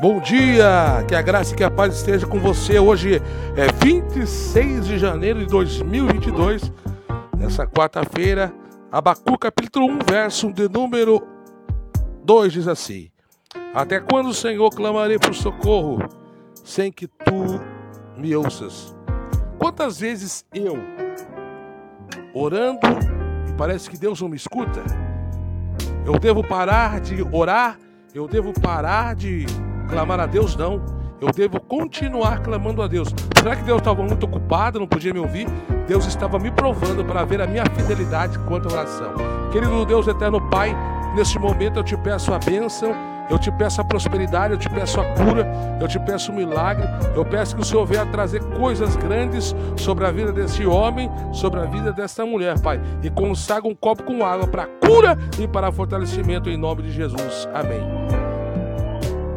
Bom dia, que a graça e que a paz esteja com você. Hoje é 26 de janeiro de 2022, nessa quarta-feira, Abacu capítulo 1, verso de número 2 diz assim: Até quando, Senhor, clamarei por socorro, sem que tu me ouças? Quantas vezes eu, orando, e parece que Deus não me escuta? Eu devo parar de orar? Eu devo parar de clamar a Deus, não. Eu devo continuar clamando a Deus. Será que Deus estava muito ocupado, não podia me ouvir? Deus estava me provando para ver a minha fidelidade quanto à oração. Querido Deus eterno Pai, neste momento eu te peço a bênção, eu te peço a prosperidade, eu te peço a cura, eu te peço o milagre. Eu peço que o Senhor venha trazer coisas grandes sobre a vida desse homem, sobre a vida dessa mulher, Pai. E consagra um copo com água para cura e para fortalecimento em nome de Jesus. Amém.